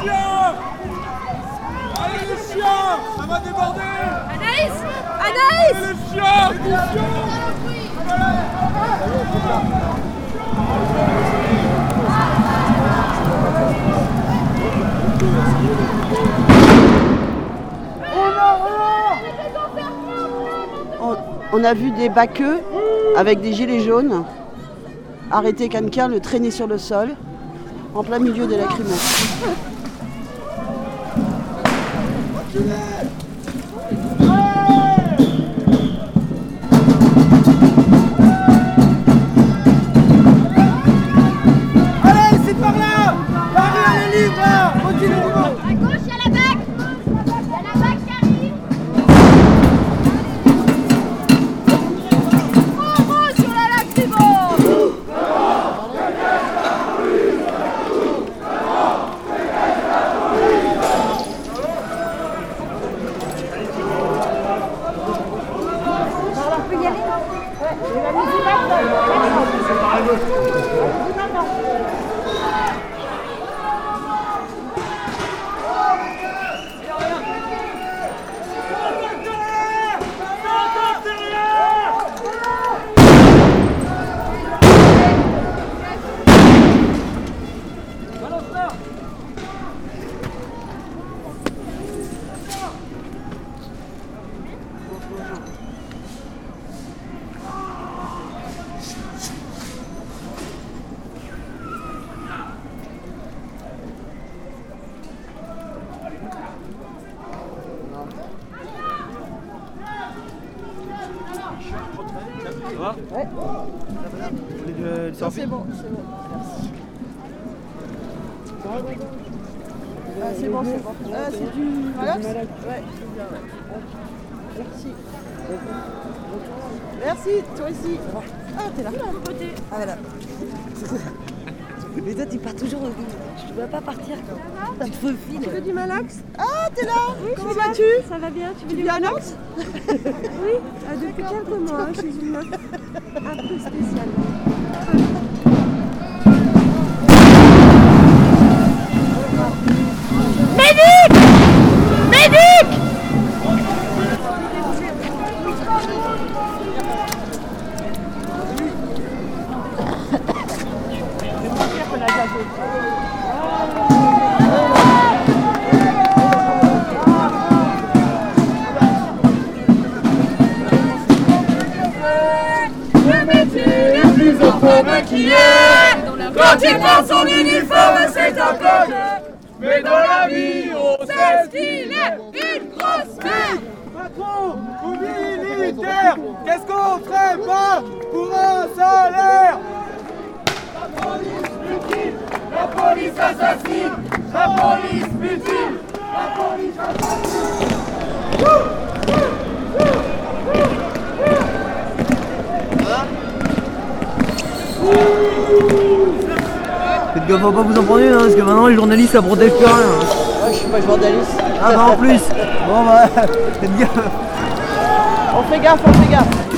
chien Allez les chiens Ça va déborder Anaïs Anaïs Allez les chiens Attention on, on a vu des baqueux avec des gilets jaunes. Arrêter quelqu'un, le traîner sur le sol en plein milieu des lacrymos. Allez, 你你你你你你你你你你你你你 C'est bon, c'est bon. Ah, c'est bon, c'est bon. Ah, c'est du Malax Ouais, c'est bien, ouais. Merci. Merci, toi aussi. Ah, t'es là. Ah, voilà. Mais toi, tu pars toujours. Je ne dois pas partir. Tu te faufiles. Tu veux du Malax Ah, t'es là Comment ça va vas-tu Ça va bien, tu veux Tu du Nantes Oui, euh, depuis quelques mois, je suis une meuf un peu spéciale. Quand il prend son uniforme, c'est un peu Mais dans la vie, on sait ce qu'il est. Une grosse merde. Patron ou militaire Qu'est-ce qu'on ferait pas pour un salaire? La police mutile La police assassine La police mutile La police assassine Gaffe à pas vous en prendre une, hein, parce que maintenant les journalistes ça protège plus rien. hein. Ouais, je suis pas journaliste. Ah bah en plus Bon bah, faites gaffe On fait gaffe, on fait gaffe.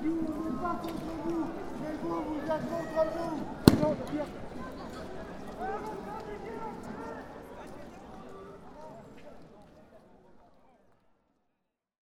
Nous, on n'est pas contre vous, mais vous, vous êtes contre. Bravo